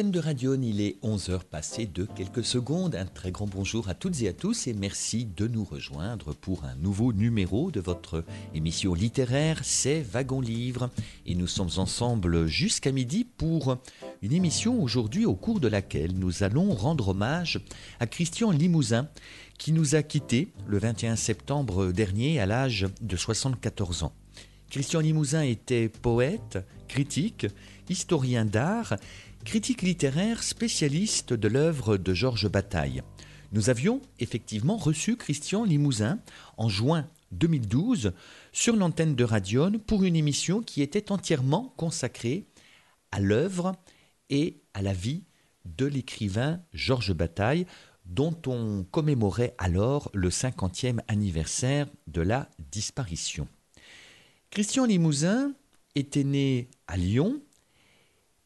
L'antenne de Radion, il est 11h passé de quelques secondes. Un très grand bonjour à toutes et à tous et merci de nous rejoindre pour un nouveau numéro de votre émission littéraire, c'est Wagon Livre. Et nous sommes ensemble jusqu'à midi pour une émission aujourd'hui au cours de laquelle nous allons rendre hommage à Christian Limousin qui nous a quittés le 21 septembre dernier à l'âge de 74 ans. Christian Limousin était poète, critique, historien d'art critique littéraire spécialiste de l'œuvre de Georges Bataille. Nous avions effectivement reçu Christian Limousin en juin 2012 sur l'antenne de Radion pour une émission qui était entièrement consacrée à l'œuvre et à la vie de l'écrivain Georges Bataille, dont on commémorait alors le 50e anniversaire de la disparition. Christian Limousin était né à Lyon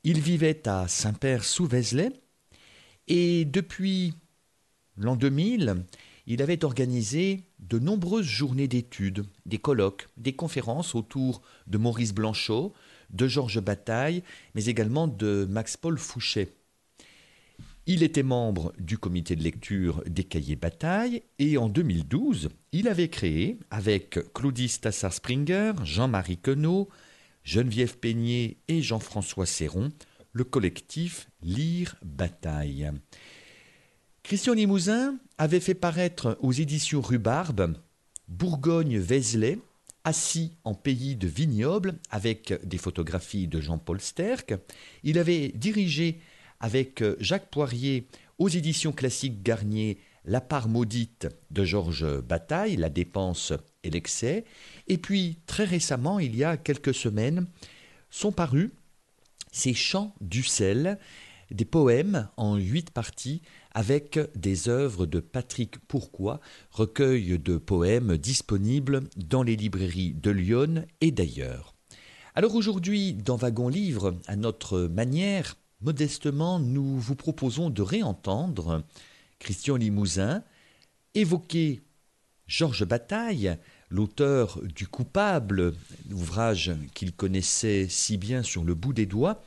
il vivait à Saint-Père-sous-Vézelay et depuis l'an 2000, il avait organisé de nombreuses journées d'études, des colloques, des conférences autour de Maurice Blanchot, de Georges Bataille, mais également de Max-Paul Fouché. Il était membre du comité de lecture des cahiers Bataille et en 2012, il avait créé, avec Claudie Tassar-Springer, Jean-Marie Queneau, Geneviève Peigné et Jean-François Serron, le collectif Lire Bataille. Christian Limousin avait fait paraître aux éditions Rhubarbe Bourgogne-Vézelay, assis en pays de vignoble, avec des photographies de Jean-Paul Sterck. Il avait dirigé avec Jacques Poirier aux éditions classiques Garnier La part maudite de Georges Bataille, La dépense et l'excès. Et puis, très récemment, il y a quelques semaines, sont parus ces chants du sel, des poèmes en huit parties avec des œuvres de Patrick Pourquoi, recueil de poèmes disponibles dans les librairies de Lyon et d'ailleurs. Alors aujourd'hui, dans Wagon Livre, à notre manière, modestement, nous vous proposons de réentendre Christian Limousin évoquer Georges Bataille, l'auteur du Coupable, ouvrage qu'il connaissait si bien sur le bout des doigts.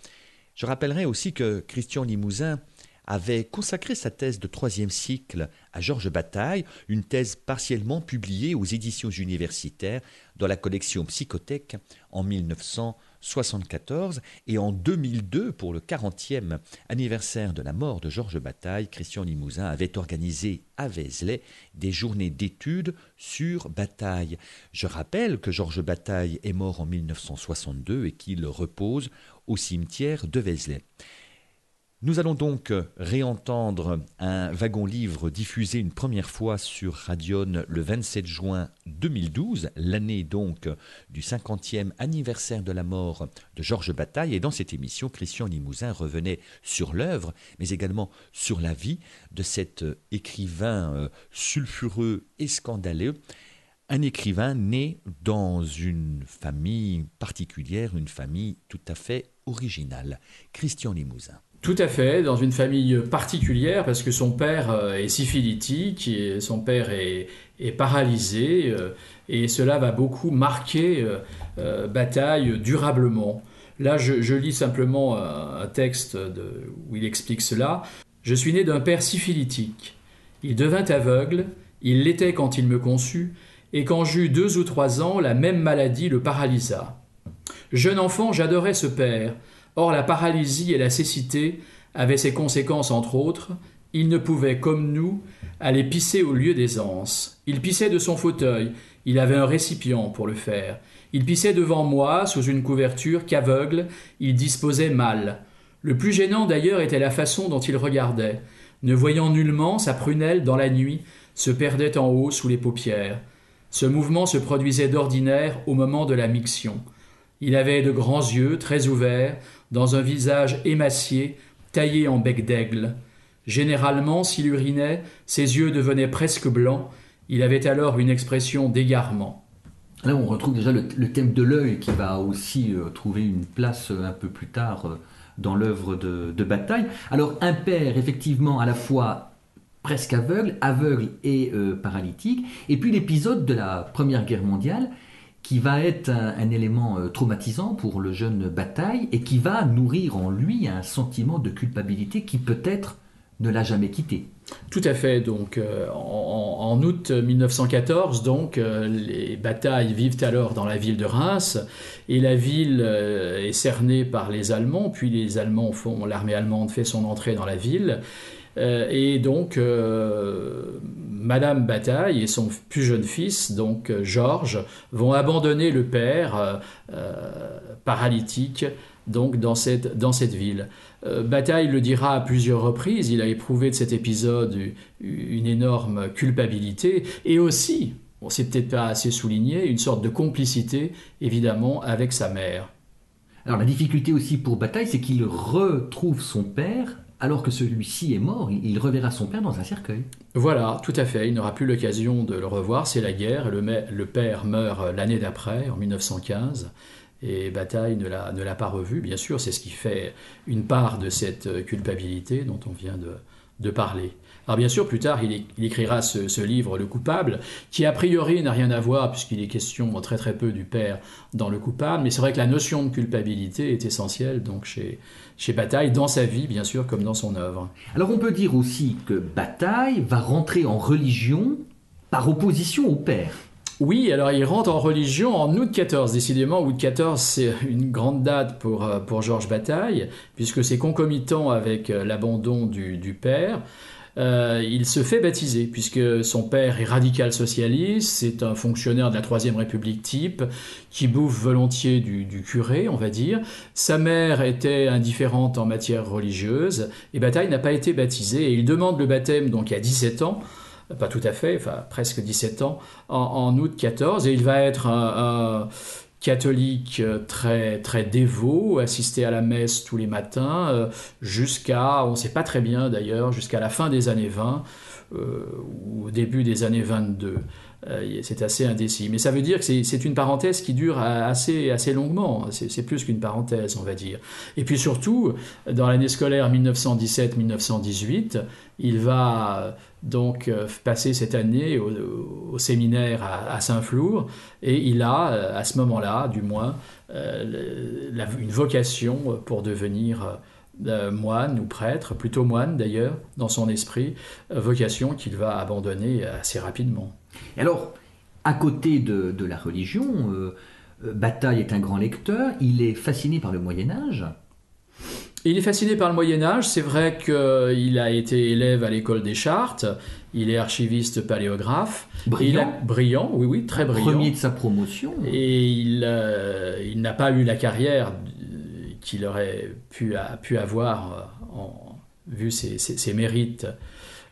Je rappellerai aussi que Christian Limousin avait consacré sa thèse de troisième cycle à Georges Bataille, une thèse partiellement publiée aux éditions universitaires dans la collection Psychothèque en 1900. 74 et en 2002, pour le 40e anniversaire de la mort de Georges Bataille, Christian Limousin avait organisé à Vézelay des journées d'études sur Bataille. Je rappelle que Georges Bataille est mort en 1962 et qu'il repose au cimetière de Vézelay. Nous allons donc réentendre un wagon-livre diffusé une première fois sur Radion le 27 juin 2012, l'année donc du 50e anniversaire de la mort de Georges Bataille. Et dans cette émission, Christian Limousin revenait sur l'œuvre, mais également sur la vie de cet écrivain euh, sulfureux et scandaleux. Un écrivain né dans une famille particulière, une famille tout à fait originale. Christian Limousin. Tout à fait, dans une famille particulière, parce que son père euh, est syphilitique, son père est, paralysé, euh, et cela va beaucoup marquer euh, Bataille durablement. Là, je, lis simplement un texte où il explique cela. Je suis né d'un père syphilitique. Il devint aveugle, il l'était quand il me conçut, et quand j'eus deux ou trois ans, la même maladie le paralysa. Jeune enfant, j'adorais ce père, Or la paralysie et la cécité avaient ses conséquences entre autres. Il ne pouvait, comme nous, aller pisser au lieu des anses. Il pissait de son fauteuil, il avait un récipient pour le faire. Il pissait devant moi, sous une couverture qu'aveugle, il disposait mal. Le plus gênant d'ailleurs était la façon dont il regardait. Ne voyant nullement, sa prunelle, dans la nuit, se perdait en haut sous les paupières. Ce mouvement se produisait d'ordinaire au moment de la miction. Il avait de grands yeux, très ouverts, dans un visage émacié, taillé en bec d'aigle. Généralement, s'il urinait, ses yeux devenaient presque blancs, il avait alors une expression d'égarement. Là, on retrouve déjà le, thème de l'œil qui va aussi euh, trouver une place euh, un peu plus tard euh, dans l'œuvre de, de, Bataille. Alors, un père, effectivement, à la fois presque aveugle, aveugle et paralytique, et puis l'épisode de la Première Guerre mondiale qui va être un, élément traumatisant pour le jeune Bataille et qui va nourrir en lui un sentiment de culpabilité qui peut-être ne l'a jamais quitté. Tout à fait. Donc, euh, en, août 1914, donc, euh, les batailles vivent alors dans la ville de Reims, et la ville euh, est cernée par les Allemands. Puis les Allemands font, l'armée allemande fait son entrée dans la ville, et donc Madame Bataille et son plus jeune fils, donc Georges, vont abandonner le père paralytique donc dans cette, dans cette ville. Euh, Bataille le dira à plusieurs reprises, il a éprouvé de cet épisode une énorme culpabilité et aussi, bon, c'est peut-être pas assez souligné, une sorte de complicité évidemment avec sa mère. Alors la difficulté aussi pour Bataille, c'est qu'il retrouve son père alors que celui-ci est mort, il reverra son père dans un cercueil. Voilà, tout à fait, il n'aura plus l'occasion de le revoir, c'est la guerre, le, père meurt l'année d'après, en 1915, et Bataille ne l'a pas revu, bien sûr, c'est ce qui fait une part de cette culpabilité dont on vient de, parler. Alors bien sûr, plus tard, il, écrira ce, livre, Le coupable, qui a priori n'a rien à voir, puisqu'il est question très très peu du père dans Le coupable, mais c'est vrai que la notion de culpabilité est essentielle donc chez, chez Bataille, dans sa vie, bien sûr, comme dans son œuvre. Alors on peut dire aussi que Bataille va rentrer en religion par opposition au père. Oui, alors il rentre en religion en août 14. Décidément, août 14, c'est une grande date pour, euh, pour Georges Bataille, puisque c'est concomitant avec euh, l'abandon du, père. Euh, il se fait baptiser, puisque son père est radical socialiste, c'est un fonctionnaire de la Troisième République type, qui bouffe volontiers du, du, curé, on va dire. Sa mère était indifférente en matière religieuse, et Bataille n'a pas été baptisé, et il demande le baptême donc à 17 ans, pas tout à fait, enfin presque 17 ans, en, août 14, et il va être un, catholique très très dévot, assister à la messe tous les matins, euh, jusqu'à, on ne sait pas très bien d'ailleurs, jusqu'à la fin des années 20 euh, ou au début des années 22. Euh, c'est assez indécis. Mais ça veut dire que c'est une parenthèse qui dure assez, assez longuement. C'est plus qu'une parenthèse, on va dire. Et puis surtout, dans l'année scolaire 1917-1918, il va donc euh, passer cette année au, séminaire à, Saint-Flour et il a, euh, à ce moment-là, du moins, une vocation pour devenir moine ou prêtre, plutôt moine d'ailleurs, dans son esprit, vocation qu'il va abandonner assez rapidement. Alors, à côté de, la religion, euh, euh, Bataille est un grand lecteur, il est fasciné par le Moyen Âge. Il est fasciné par le Moyen Âge, c'est vrai qu'il a été élève à l'école des Chartes, il est archiviste paléographe. Brillant. brillant, oui, oui, très brillant. Premier de sa promotion. Et il, euh, il n'a pas eu la carrière qu'il aurait pu, pu avoir en, vu ses, ses mérites,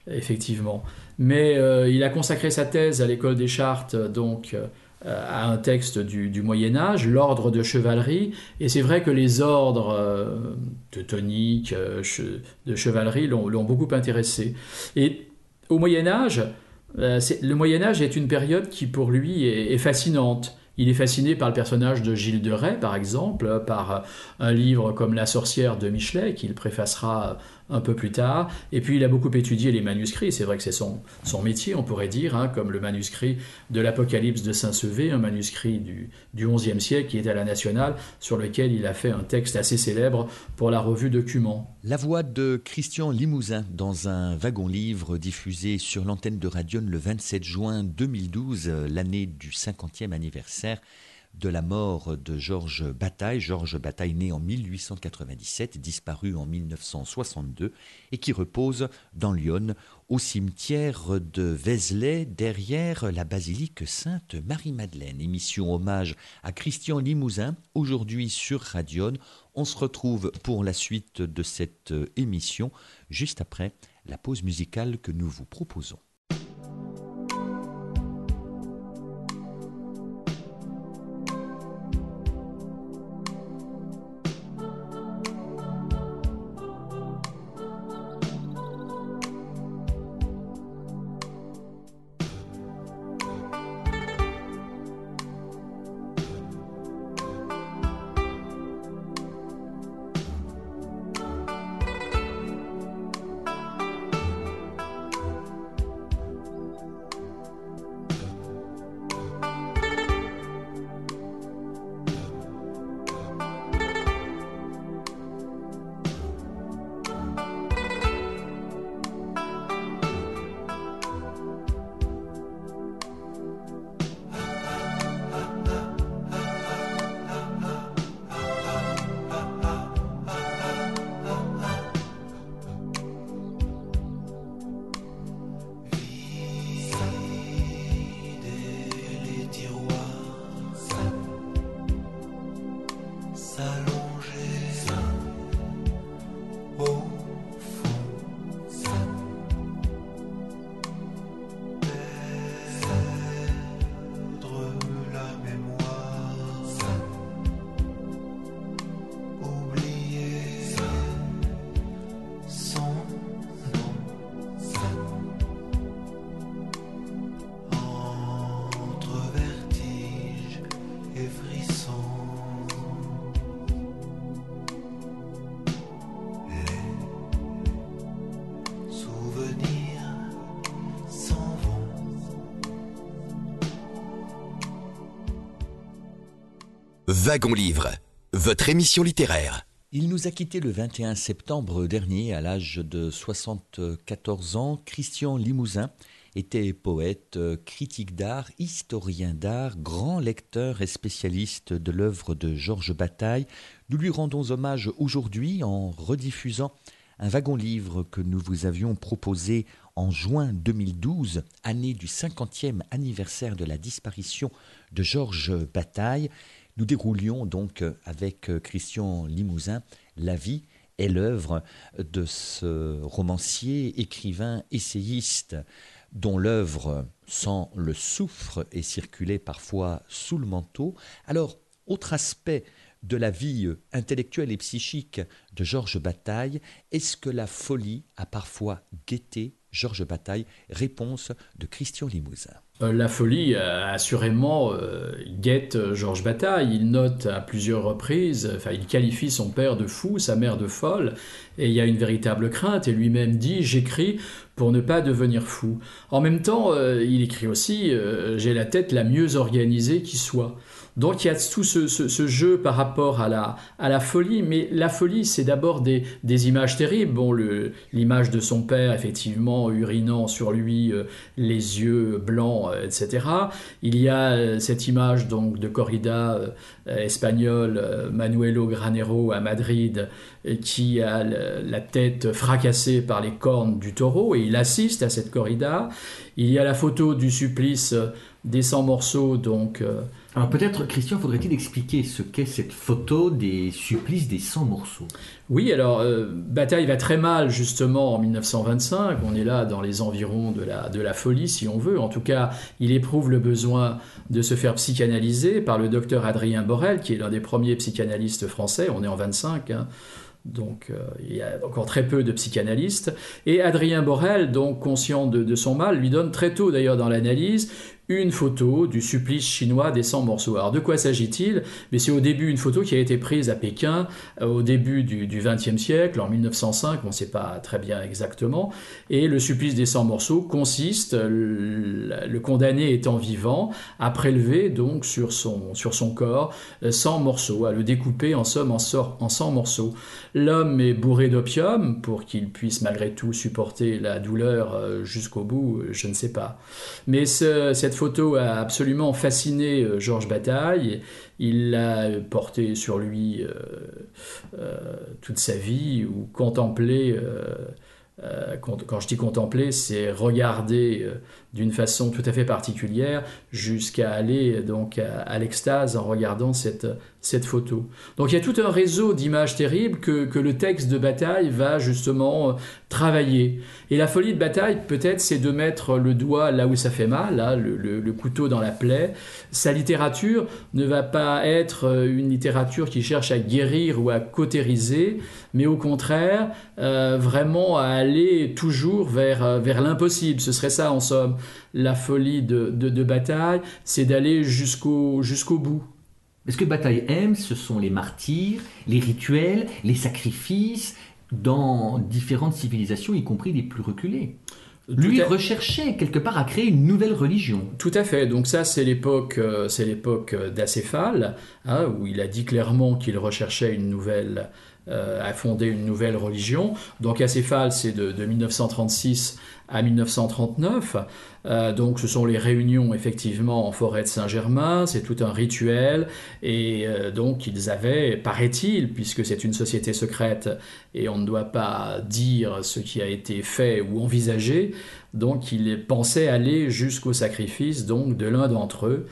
effectivement. Mais euh, il a consacré sa thèse à l'école des Chartes, donc euh, à un texte du, Moyen Âge, l'ordre de chevalerie. Et c'est vrai que les ordres euh, teutoniques, de chevalerie l'ont beaucoup intéressé. Et au Moyen Âge, le Moyen Âge est une période qui pour lui est fascinante. Il est fasciné par le personnage de Gilles de Rais, par exemple, par un livre comme La sorcière de Michelet, qu'il préfacera un peu plus tard. Et puis il a beaucoup étudié les manuscrits, c'est vrai que c'est son, son métier, on pourrait dire, hein, comme le manuscrit de l'Apocalypse de Saint-Sevé, un manuscrit du, du XIe siècle qui est à la Nationale, sur lequel il a fait un texte assez célèbre pour la revue Document. La voix de Christian Limousin dans un wagon-livre diffusé sur l'antenne de Radion le 27 juin 2012, l'année du 50e anniversaire de la mort de Georges Bataille, Georges Bataille né en 1897, disparu en 1962, et qui repose dans Lyon, au cimetière de Vézelay, derrière la basilique Sainte-Marie-Madeleine. Émission hommage à Christian Limousin, aujourd'hui sur Radion. On se retrouve pour la suite de cette émission, juste après la pause musicale que nous vous proposons. Wagon Livre, votre émission littéraire. Il nous a quitté le 21 septembre dernier à l'âge de 74 ans. Christian Limousin était poète, critique d'art, historien d'art, grand lecteur et spécialiste de l'œuvre de Georges Bataille. Nous lui rendons hommage aujourd'hui en rediffusant un wagon-livre que nous vous avions proposé en juin 2012, année du 50e anniversaire de la disparition de Georges Bataille. Nous déroulions donc euh, avec euh, Christian Limousin la vie et l'œuvre de ce romancier, écrivain, essayiste, dont l'œuvre, sans le souffre et circulait parfois sous le manteau. Alors, autre aspect de la vie euh, intellectuelle et psychique de Georges Bataille, est-ce que la folie a parfois guetté Georges Bataille? Réponse de Christian Limousin. Euh, la folie, assurément, euh, guette Georges Bataille. Il note à plusieurs reprises, enfin, il qualifie son père de fou, sa mère de folle, et il y a une véritable crainte, et lui-même dit J'écris pour ne pas devenir fou. En même temps, euh, il écrit aussi J'ai la tête la mieux organisée qui soit. Donc il y a tout ce, jeu par rapport à la, folie, mais la folie, c'est d'abord des, des, images terribles. Bon, l'image de son père, effectivement, urinant sur lui, euh, les yeux blancs, euh, etc. Il y a euh, cette image donc de corrida espagnole, Manuelo Granero à Madrid, qui a la tête fracassée par les cornes du taureau, et il assiste à cette corrida. Il y a la photo du supplice des 100 morceaux, donc alors peut-être, Christian, faudrait-il expliquer ce qu'est cette photo des supplices des 100 morceaux? Oui, alors euh, Bataille va très mal justement en 1925, on est là dans les environs de la, de la folie si on veut, en tout cas il éprouve le besoin de se faire psychanalyser par le docteur Adrien Borel, qui est l'un des premiers psychanalystes français, on est en 25, hein. donc euh, il y a encore très peu de psychanalystes. Et Adrien Borel, donc conscient de, de son mal, lui donne très tôt d'ailleurs dans l'analyse une photo du supplice chinois des 100 morceaux. Alors de quoi s'agit-il? Mais c'est au début une photo qui a été prise à Pékin euh, au début du XXe siècle, en 1905, on ne sait pas très bien exactement. Et le supplice des 100 morceaux consiste, le, condamné étant vivant, à prélever donc sur son, sur son corps 100 euh, morceaux, à le découper en somme en, en 100 morceaux. L'homme est bourré d'opium pour qu'il puisse malgré tout supporter la douleur euh, jusqu'au bout, je ne sais pas. Mais cette photo a absolument fasciné euh, Georges Bataille. Il l'a porté sur lui euh, euh, toute sa vie ou contemplé. quand, je dis contempler, c'est regarder d'une façon tout à fait particulière jusqu'à aller donc à, l'extase en regardant cette, cette photo. Donc il y a tout un réseau d'images terribles que, que, le texte de bataille va justement travailler. Et la folie de bataille, peut-être, c'est de mettre le doigt là où ça fait mal, là, le, le, couteau dans la plaie. Sa littérature ne va pas être une littérature qui cherche à guérir ou à cautériser, mais au contraire, euh, vraiment à aller toujours vers, vers l'impossible. Ce serait ça, en somme la folie de, bataille, c'est d'aller jusqu'au jusqu'au bout. Ce que Bataille aime, ce sont les martyrs, les rituels, les sacrifices dans différentes civilisations, y compris les plus reculées. Lui recherchait quelque part à créer une nouvelle religion. Tout à fait. Donc ça, c'est l'époque, euh, c'est l'époque d'Acéphale, hein, où il a dit clairement qu'il recherchait une nouvelle, euh, à fonder une nouvelle religion. Donc Acéphale, c'est de, de 1936 à 1939. Euh, donc ce sont les réunions effectivement en forêt de Saint-Germain, c'est tout un rituel et euh, donc ils avaient, paraît-il, puisque c'est une société secrète et on ne doit pas dire ce qui a été fait ou envisagé, donc ils pensaient aller jusqu'au sacrifice donc de l'un d'entre eux.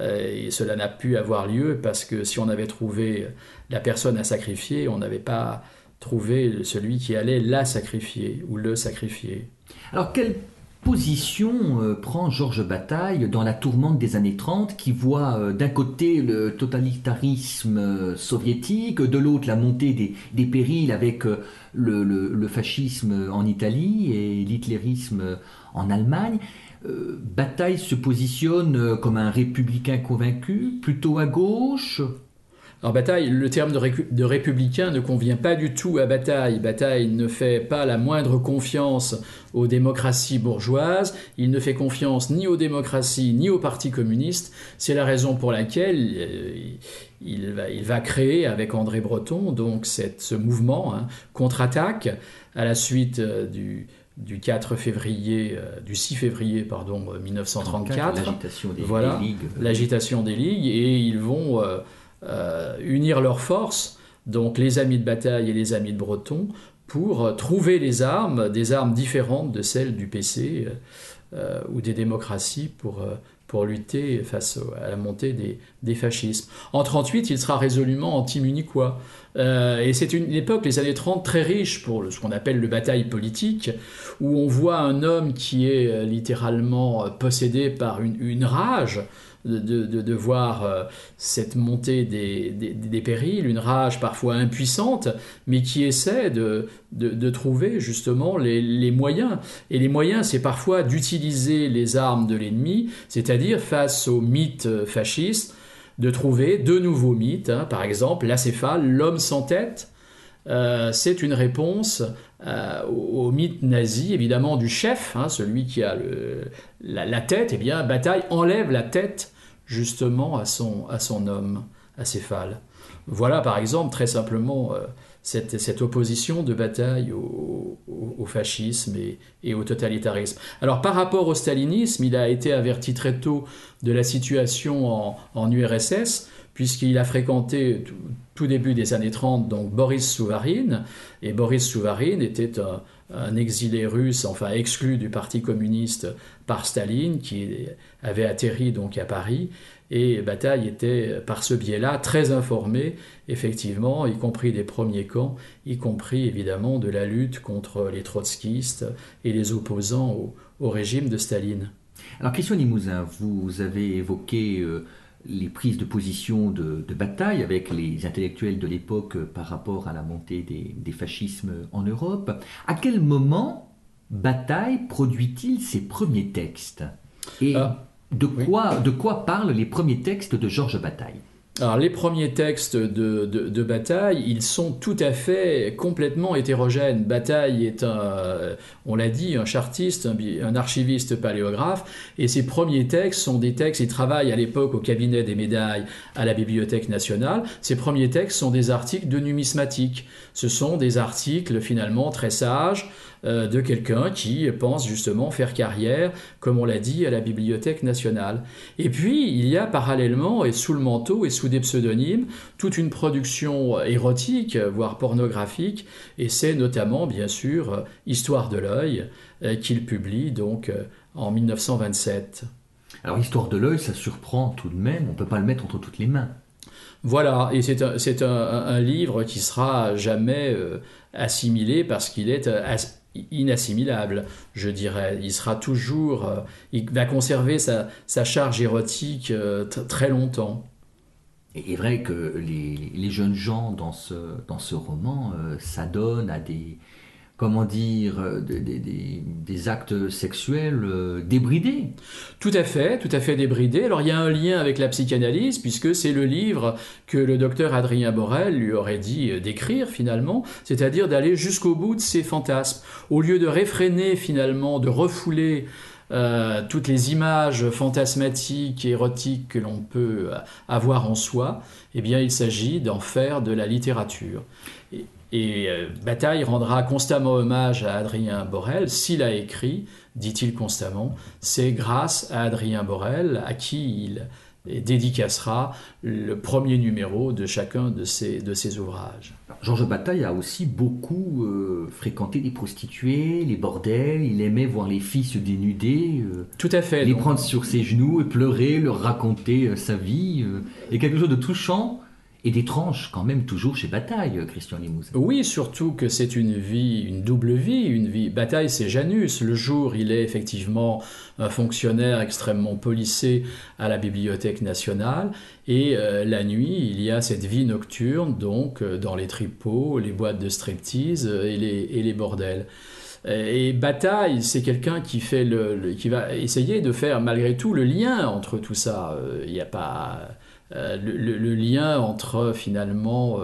Et cela n'a pu avoir lieu parce que si on avait trouvé la personne à sacrifier, on n'avait pas trouvé celui qui allait la sacrifier ou le sacrifier. Alors, quelle position euh, prend Georges Bataille dans la tourmente des années 30 qui voit euh, d'un côté le totalitarisme euh, soviétique, de l'autre la montée des, périls avec le, fascisme en Italie et l'hitlérisme en Allemagne Bataille se positionne comme un républicain convaincu, plutôt à gauche? Alors Bataille, le terme de, républicain ne convient pas du tout à Bataille. Bataille ne fait pas la moindre confiance aux démocraties bourgeoises, il ne fait confiance ni aux démocraties ni au Parti communiste. C'est la raison pour laquelle euh, il, va, créer avec André Breton donc ce mouvement hein, contre-attaque à la suite euh, du, 4 février, euh, du 6 février pardon 1934. L'agitation des, voilà, ligues. L'agitation des ligues et ils vont unir leurs forces, donc les amis de bataille et les amis de Breton, pour trouver les armes, des armes différentes de celles du PC euh, ou des démocraties pour, euh, pour lutter face à la montée des, des fascismes. En 1938, il sera résolument anti-munichois. et c'est une époque, les années 30, très riche pour ce qu'on appelle le bataille politique, où on voit un homme qui est littéralement possédé par une, une rage, de, voir euh, cette montée des, périls, une rage parfois impuissante, mais qui essaie de, trouver justement les, moyens. Et les moyens, c'est parfois d'utiliser les armes de l'ennemi, c'est-à-dire face aux mythes fascistes, de trouver de nouveaux mythes, hein. par exemple l'acéphale, l'homme sans tête. Euh, c'est une réponse euh, au, mythe nazi, évidemment, du chef, hein, celui qui a la, tête, eh bien, Bataille enlève la tête justement à son, à son homme acéphale. Voilà par exemple très simplement euh, cette, cette, opposition de bataille au, fascisme et, et, au totalitarisme. Alors par rapport au stalinisme, il a été averti très tôt de la situation en URSS, puisqu'il a fréquenté tout, début des années 30 donc Boris Souvarine, et Boris Souvarine était un, exilé russe, enfin exclu du Parti communiste par Staline, qui avait atterri donc à Paris. Et Bataille était, par ce biais-là, très informé, effectivement, y compris des premiers camps, y compris évidemment de la lutte contre les trotskistes et les opposants au, régime de Staline. Alors, Christian Limousin, vous avez évoqué euh, les prises de position de, bataille avec les intellectuels de l'époque par rapport à la montée des, fascismes en Europe. À quel moment Bataille produit-il ses premiers textes? Et ah, de, quoi, de quoi parlent les premiers textes de Georges Bataille? Alors les premiers textes de, Bataille, ils sont tout à fait complètement hétérogènes. Bataille est un, on l'a dit, un chartiste, un, archiviste paléographe, et ses premiers textes sont des textes, il travaille à l'époque au cabinet des médailles à la Bibliothèque nationale, ses premiers textes sont des articles de numismatique. Ce sont des articles finalement très sages, de quelqu'un qui pense justement faire carrière, comme on l'a dit, à la Bibliothèque nationale. Et puis, il y a parallèlement, et sous le manteau et sous des pseudonymes, toute une production érotique, voire pornographique, et c'est notamment, bien sûr, Histoire de l'œil, euh, qu'il publie donc euh, en 1927. Alors, Histoire de l'œil, ça surprend tout de même, on ne peut pas le mettre entre toutes les mains. Voilà, et c'est un, livre qui sera jamais assimilé parce qu'il est inassimilable, je dirais. Il sera toujours, euh, il va conserver sa, charge érotique euh, très longtemps. Il est vrai que les, jeunes gens dans ce, dans ce roman euh, s'adonnent à des, comment dire, euh, des, actes sexuels euh, débridés. Tout à fait, tout à fait débridés. Alors il y a un lien avec la psychanalyse, puisque c'est le livre que le docteur Adrien Borel lui aurait dit euh, d'écrire finalement, c'est-à-dire d'aller jusqu'au bout de ses fantasmes. Au lieu de réfréner finalement, de refouler toutes les images fantasmatiques et érotiques que l'on peut avoir en soi, eh bien il s'agit d'en faire de la littérature. Et euh, Bataille rendra constamment hommage à Adrien Borel. S'il a écrit, dit-il constamment, c'est grâce à Adrien Borel à qui il dédicacera le premier numéro de chacun de ses, de ses ouvrages. Georges Bataille a aussi beaucoup euh, fréquenté des prostituées, les bordels, il aimait voir les filles se dénuder. Euh, Tout à fait. Les prendre sur ses genoux et pleurer, leur raconter sa vie. et quelque chose de touchant et d'étrange quand même toujours chez Bataille, Christian Limousin. Oui, surtout que c'est une vie, une double vie, une vie. Bataille, c'est Janus. Le jour, il est effectivement un fonctionnaire extrêmement policé à la Bibliothèque nationale, et euh, la nuit, il y a cette vie nocturne, donc euh, dans les tripots, les boîtes de striptease euh, et les, et les bordels. et Bataille, c'est quelqu'un qui fait le, qui va essayer de faire malgré tout le lien entre tout ça. Il n'y a pas le, lien entre finalement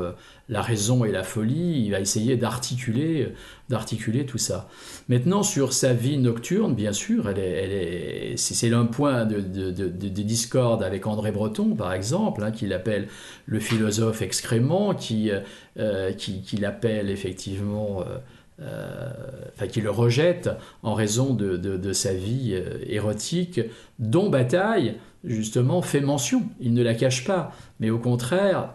la raison et la folie. Il va essayer d'articuler, d'articuler tout ça. Maintenant, sur sa vie nocturne, bien sûr, elle est, c'est l'un point de, de, discorde avec André Breton, par exemple, hein, qu'il appelle le philosophe excrément, qui, euh, qui, l'appelle effectivement. Euh, euh, enfin, qui le rejette en raison de, sa vie érotique, dont Bataille, justement, fait mention. Il ne la cache pas, mais au contraire,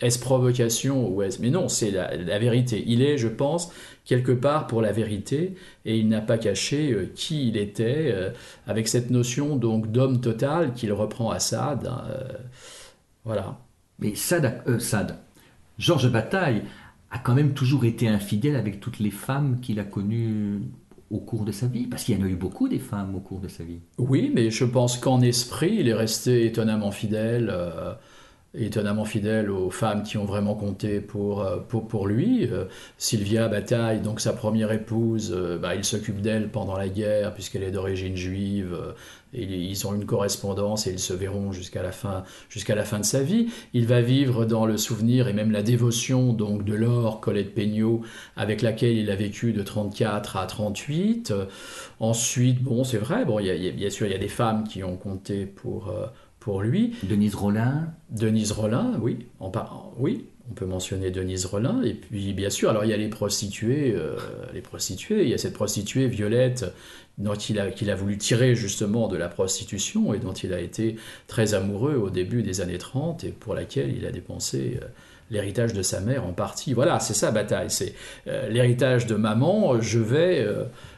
est-ce provocation ou est-ce... Mais non, c'est la, vérité. Il est, je pense, quelque part pour la vérité et il n'a pas caché euh, qui il était euh, avec cette notion donc d'homme total qu'il reprend à Sade. Hein, euh, voilà. Mais Sade, Sade, Georges Bataille a quand même toujours été infidèle avec toutes les femmes qu'il a connues au cours de sa vie Parce qu'il y en a eu beaucoup des femmes au cours de sa vie. Oui, mais je pense qu'en esprit, il est resté étonnamment fidèle étonnamment fidèle aux femmes qui ont vraiment compté pour, euh, pour, lui. Euh, Sylvia Bataille, donc sa première épouse, euh, bah, il s'occupe d'elle pendant la guerre puisqu'elle est d'origine juive. Ils ont une correspondance et ils se verront jusqu'à la fin jusqu'à la fin de sa vie. Il va vivre dans le souvenir et même la dévotion donc de Laure Colette Peignot avec laquelle il a vécu de 34 à 38. ensuite, bon, c'est vrai, bon, il y a, bien sûr il y a des femmes qui ont compté pour pour lui. Denise Rollin Denise Rollin, oui. On oui, on peut mentionner Denise Rollin. Et puis, bien sûr, alors il y a les prostituées. Euh, les prostituées. Il y a cette prostituée, Violette, dont il a, qu'il a voulu tirer justement de la prostitution et dont il a été très amoureux au début des années 30 et pour laquelle il a dépensé... Euh, l'héritage de sa mère en partie. Voilà, c'est ça bataille. C'est euh, l'héritage de maman, je vais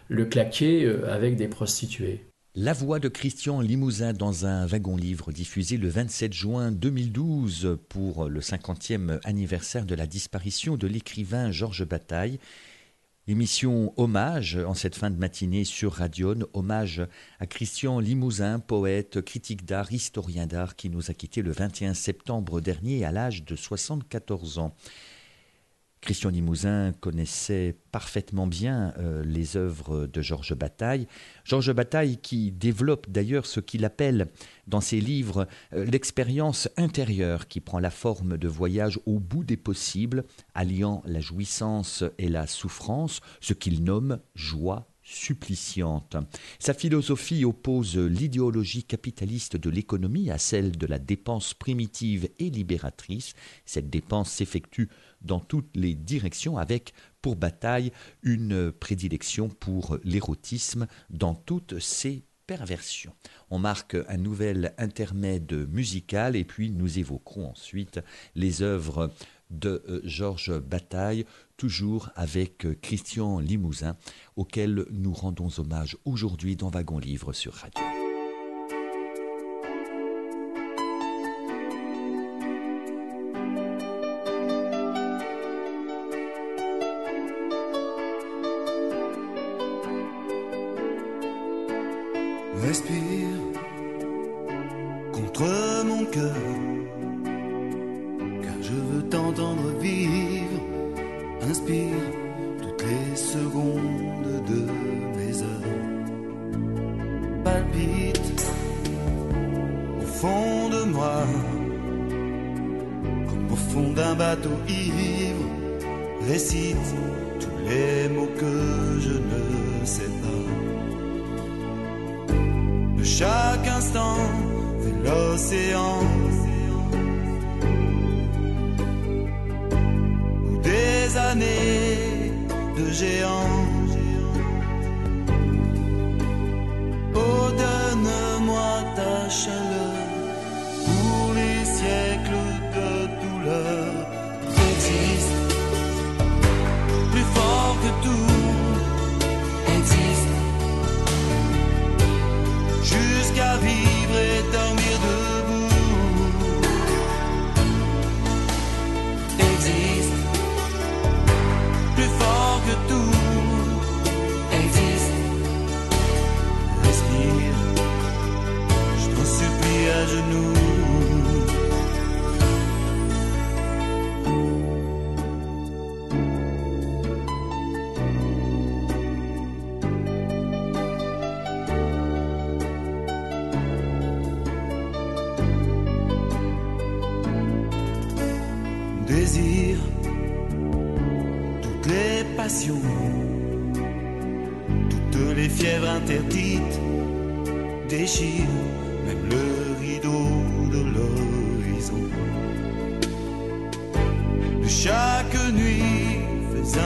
le claquer avec des prostituées. La voix de Christian Limousin dans un wagon-livre diffusé le 27 juin 2012 pour le 50e anniversaire de la disparition de l'écrivain Georges Bataille. Émission hommage en cette fin de matinée sur Radion, hommage à Christian Limousin, poète, critique d'art, historien d'art qui nous a quittés le 21 septembre dernier à l'âge de 74 ans. Christian Limousin connaissait parfaitement bien euh, les œuvres de Georges Bataille. Georges Bataille qui développe d'ailleurs ce qu'il appelle dans ses livres euh, l'expérience intérieure qui prend la forme de voyage au bout des possibles, alliant la jouissance et la souffrance, ce qu'il nomme joie suppliciante. Sa philosophie oppose l'idéologie capitaliste de l'économie à celle de la dépense primitive et libératrice. Cette dépense s'effectue dans toutes les directions avec pour bataille une prédilection pour l'érotisme dans toutes ses perversions. On marque un nouvel intermède musical et puis nous évoquerons ensuite les œuvres de euh, Georges Bataille, toujours avec euh, Christian Limousin, auquel nous rendons hommage aujourd'hui dans Wagon Livre sur Radio. Respire contre mon cœur, car je veux t'entendre vivre. Inspire toutes les secondes de mes heures. Palpite au fond de moi, comme au fond d'un bateau ivre. Récite tous les mots que je ne sais pas de même le rideau de l'horizon. Chaque nuit fais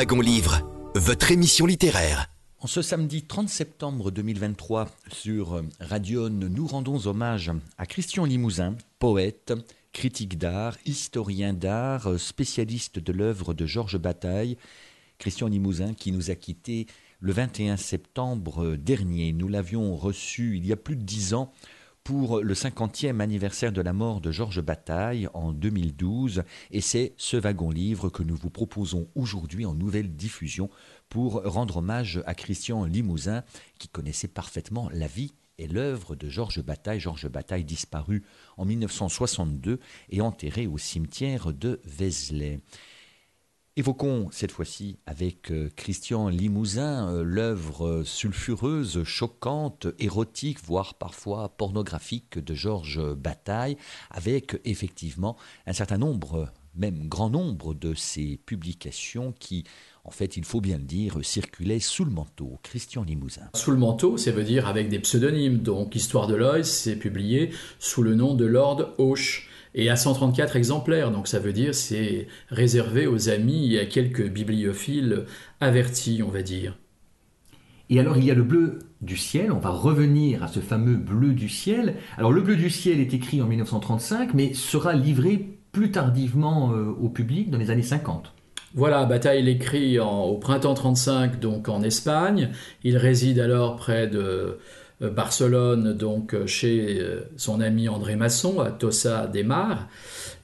Wagon Livre, votre émission littéraire. En ce samedi 30 septembre 2023, sur Radion, nous rendons hommage à Christian Limousin, poète, critique d'art, historien d'art, spécialiste de l'œuvre de Georges Bataille. Christian Limousin qui nous a quittés le 21 septembre dernier. Nous l'avions reçu il y a plus de dix ans pour le 50e anniversaire de la mort de Georges Bataille en 2012 et c'est ce wagon livre que nous vous proposons aujourd'hui en nouvelle diffusion pour rendre hommage à Christian Limousin qui connaissait parfaitement la vie et l'œuvre de Georges Bataille. Georges Bataille disparu en 1962 et enterré au cimetière de Vézelay. Évoquons cette fois-ci avec euh, Christian Limousin euh, l'œuvre euh, sulfureuse, choquante, érotique, voire parfois pornographique de Georges Bataille, avec effectivement un certain nombre, même grand nombre de ses publications qui, en fait, il faut bien le dire, circulaient sous le manteau. Christian Limousin. Sous le manteau, ça veut dire avec des pseudonymes. Donc Histoire de l'œil, c'est publié sous le nom de Lord Hoche et à 134 exemplaires. Donc ça veut dire c'est réservé aux amis et à quelques bibliophiles avertis, on va dire. Et alors il y a le bleu du ciel, on va revenir à ce fameux bleu du ciel. Alors le bleu du ciel est écrit en 1935, mais sera livré plus tardivement euh, au public dans les années 50. Voilà, Bataille l'écrit au printemps 35, donc en Espagne. Il réside alors près de Barcelone, donc euh, chez euh, son ami André Masson, à Tossa des Mares.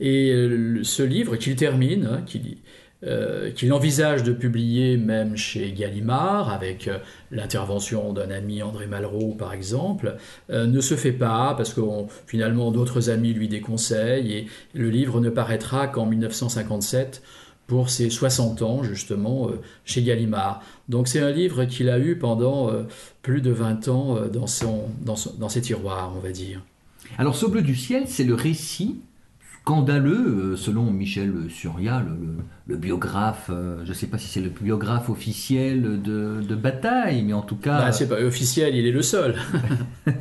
Et euh, ce livre qu'il termine, hein, qu'il euh, envisage de publier même chez Gallimard, avec euh, l'intervention d'un ami André Malraux par exemple, euh, ne se fait pas parce que finalement d'autres amis lui déconseillent et le livre ne paraîtra qu'en 1957 pour ses 60 ans justement euh, chez Gallimard. Donc c'est un livre qu'il a eu pendant euh, plus de 20 ans euh, dans, son, dans, son- dans ses tiroirs, on va dire. Alors ce bleu du ciel, c'est le récit scandaleux, selon Michel Surya, le, le- le biographe, euh, je ne sais pas si c'est le biographe officiel de, de Bataille, mais en tout cas... Bah, c'est pas officiel, il est le seul.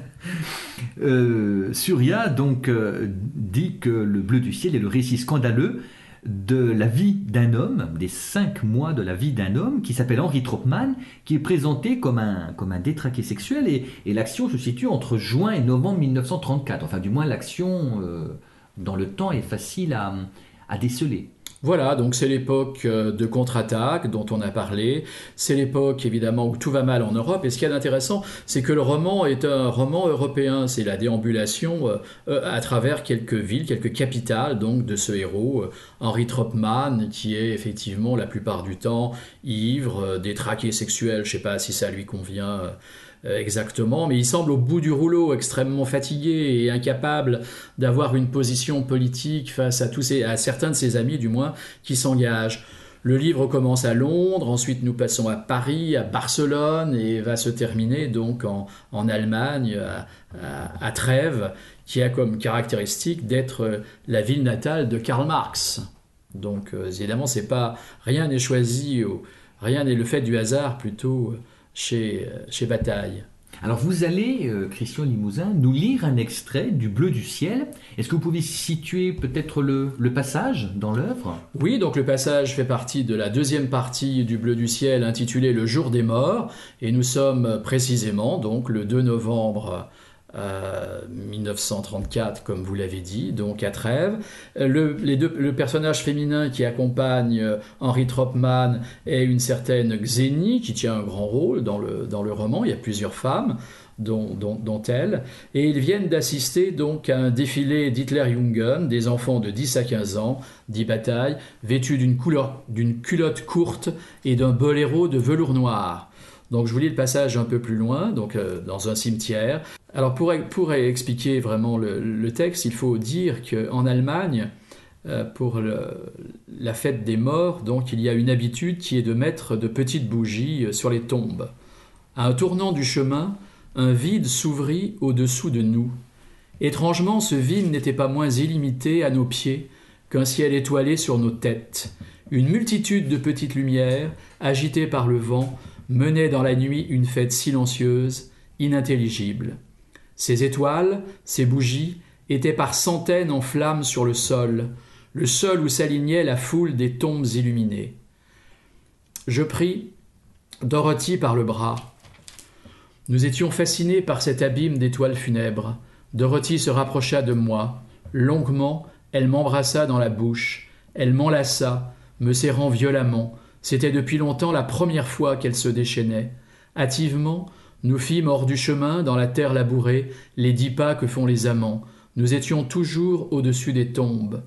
Euh, Surya donc euh, dit que le bleu du ciel est le récit scandaleux de la vie d'un homme, des cinq mois de la vie d'un homme, qui s'appelle Henri Tropman, qui est présenté comme un, détraqué sexuel, et, l'action se situe entre juin et novembre 1934. Enfin, du moins, l'action euh, dans le temps est facile à déceler. Voilà, donc c'est l'époque euh, de contre-attaque dont on a parlé. C'est l'époque évidemment où tout va mal en Europe. Et ce qui est intéressant, c'est que le roman est un roman européen. C'est la déambulation euh, euh, à travers quelques villes, quelques capitales donc de ce héros, Henri Tropman, qui est effectivement la plupart du temps ivre, détraqué sexuel. Je sais pas si ça lui convient. Euh, exactement, mais il semble au bout du rouleau, extrêmement fatigué et incapable d'avoir une position politique face à, tous à certains de ses amis du moins qui s'engagent. Le livre commence à Londres, ensuite nous passons à Paris, à Barcelone et va se terminer donc en, Allemagne, à, Trèves, qui a comme caractéristique d'être la ville natale de Karl Marx. Donc euh, évidemment, c'est pas rien n'est choisi, rien n'est le fait du hasard plutôt chez, chez Bataille. Alors vous allez, euh, Christian Limousin, nous lire un extrait du Bleu du ciel. Est-ce que vous pouvez situer peut-être le, passage dans l'œuvre? Oui, donc le passage fait partie de la deuxième partie du Bleu du ciel intitulée Le jour des morts. Et nous sommes précisément donc le 2 novembre 1934, comme vous l'avez dit, donc à Trèves. Deux, le personnage féminin qui accompagne euh, Henri Tropman est une certaine Xénie, qui tient un grand rôle dans le, dans le roman. Il y a plusieurs femmes. Dont, dont, elle, et ils viennent d'assister donc à un défilé d'Hitler-Jungen, des enfants de 10 à 15 ans, dit bataille, vêtus d'une culotte courte et d'un boléro de velours noir. Donc je vous lis le passage un peu plus loin, donc euh, dans un cimetière. Alors pour, expliquer vraiment le, texte, il faut dire qu'en Allemagne, euh, pour la fête des morts, donc il y a une habitude qui est de mettre de petites bougies euh, sur les tombes. À un tournant du chemin, un vide s'ouvrit au-dessous de nous. Étrangement, ce vide n'était pas moins illimité à nos pieds qu'un ciel étoilé sur nos têtes. Une multitude de petites lumières, agitées par le vent, menaient dans la nuit une fête silencieuse, inintelligible. Ces étoiles, ces bougies, étaient par centaines en flammes sur le sol, le sol où s'alignait la foule des tombes illuminées. Je pris Dorothy par le bras. Nous étions fascinés par cet abîme d'étoiles funèbres. Dorothy se rapprocha de moi. Longuement, elle m'embrassa dans la bouche. Elle m'enlaça, me serrant violemment. C'était depuis longtemps la première fois qu'elle se déchaînait. Hâtivement, nous fîmes hors du chemin, dans la terre labourée, les dix pas que font les amants. Nous étions toujours au-dessus des tombes.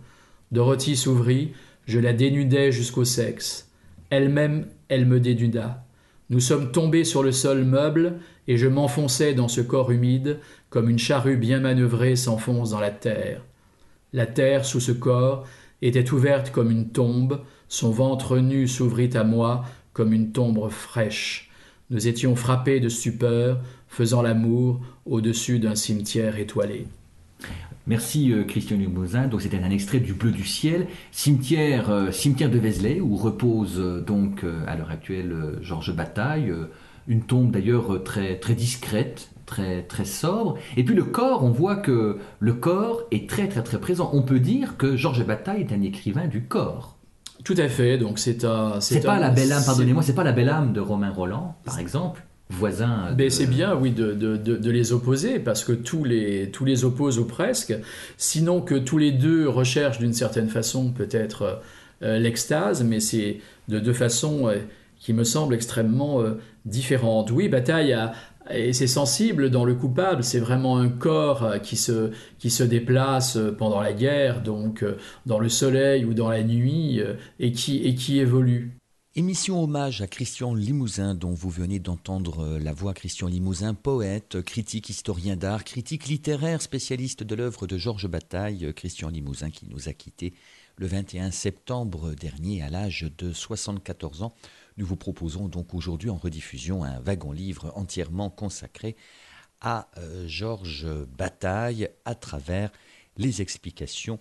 Dorothy s'ouvrit, je la dénudai jusqu'au sexe. Elle-même, elle me dénuda. Nous sommes tombés sur le sol meuble, et je m'enfonçai dans ce corps humide, comme une charrue bien manœuvrée s'enfonce dans la terre. La terre, sous ce corps, était ouverte comme une tombe, son ventre nu s'ouvrit à moi comme une tombe fraîche. Nous étions frappés de stupeur, faisant l'amour au-dessus d'un cimetière étoilé. Merci euh, Christian Limousin. Donc c'était un extrait du Bleu du ciel, cimetière, euh, cimetière de Vézelay où repose euh, donc à l'heure actuelle Georges Bataille, une tombe d'ailleurs très très discrète, très très sobre. Et puis le corps, on voit que le corps est très très très présent. On peut dire que Georges Bataille est un écrivain du corps. Tout à fait. Donc c'est un. C'est pas la belle âme. Pardonnez-moi, c'est pas la belle âme de Romain Roland, par exemple voisin. Mais c'est bien, oui, de, de, de, les opposer, parce que tous les, tous les opposent ou presque, sinon que tous les deux recherchent d'une certaine façon peut-être euh, l'extase, mais c'est de deux façons euh, qui me semblent extrêmement euh, différentes. Oui, Bataille a, et c'est sensible dans le coupable, c'est vraiment un corps euh, qui se, qui se déplace euh, pendant la guerre, donc euh, dans le soleil ou dans la nuit, et qui, et qui évolue. Émission hommage à Christian Limousin, dont vous venez d'entendre la voix. Christian Limousin, poète, critique, historien d'art, critique littéraire, spécialiste de l'œuvre de Georges Bataille. Christian Limousin qui nous a quittés le 21 septembre dernier à l'âge de 74 ans. Nous vous proposons donc aujourd'hui en rediffusion un wagon-livre entièrement consacré à euh, Georges Bataille à travers les explications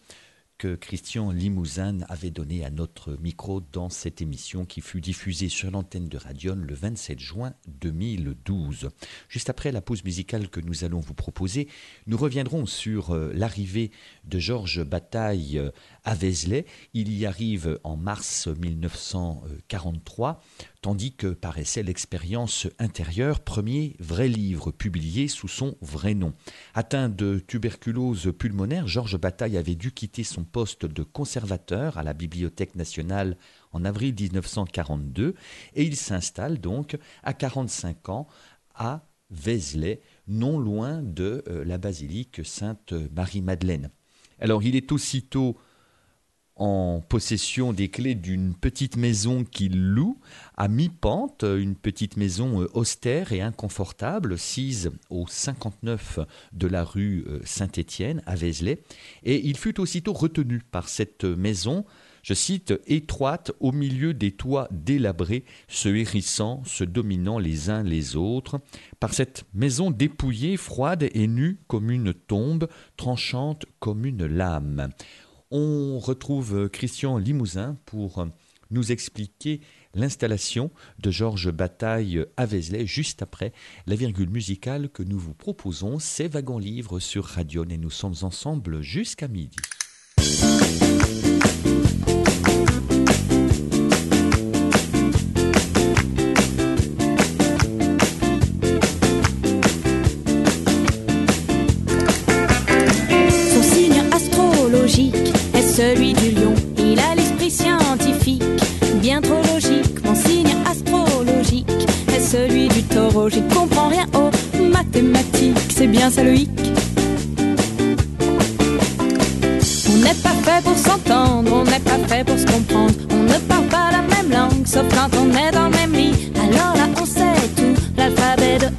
que Christian Limousin avait donné à notre micro dans cette émission qui fut diffusée sur l'antenne de Radion le 27 juin 2012. Juste après la pause musicale que nous allons vous proposer, nous reviendrons sur euh, l'arrivée de Georges Bataille euh, à Vézelay. Il y arrive en mars 1943 tandis que paraissait l'expérience intérieure, premier vrai livre publié sous son vrai nom. Atteint de tuberculose pulmonaire, Georges Bataille avait dû quitter son poste de conservateur à la Bibliothèque nationale en avril 1942 et il s'installe donc à 45 ans à Vézelay, non loin de euh, la basilique Sainte-Marie-Madeleine. Alors il est aussitôt en possession des clés d'une petite maison qu'il loue. À mi-pente, une petite maison euh, austère et inconfortable, sise au 59 de la rue euh, Saint-Étienne à Vézelay, et il fut aussitôt retenu par cette maison, je cite, étroite au milieu des toits délabrés, se hérissant, se dominant les uns les autres, par cette maison dépouillée, froide et nue comme une tombe, tranchante comme une lame. On retrouve Christian Limousin pour nous expliquer l'installation de Georges Bataille à Vézelay juste après la virgule musicale que nous vous proposons. C'est Wagon Livre sur Radio et nous sommes ensemble jusqu'à midi. J'y comprends rien aux mathématiques, c'est bien ça Loïc. On n'est pas fait pour s'entendre, on n'est pas fait pour se comprendre. On ne parle pas la même langue, sauf quand on est dans le même lit. Alors là, on sait tout, l'alphabet de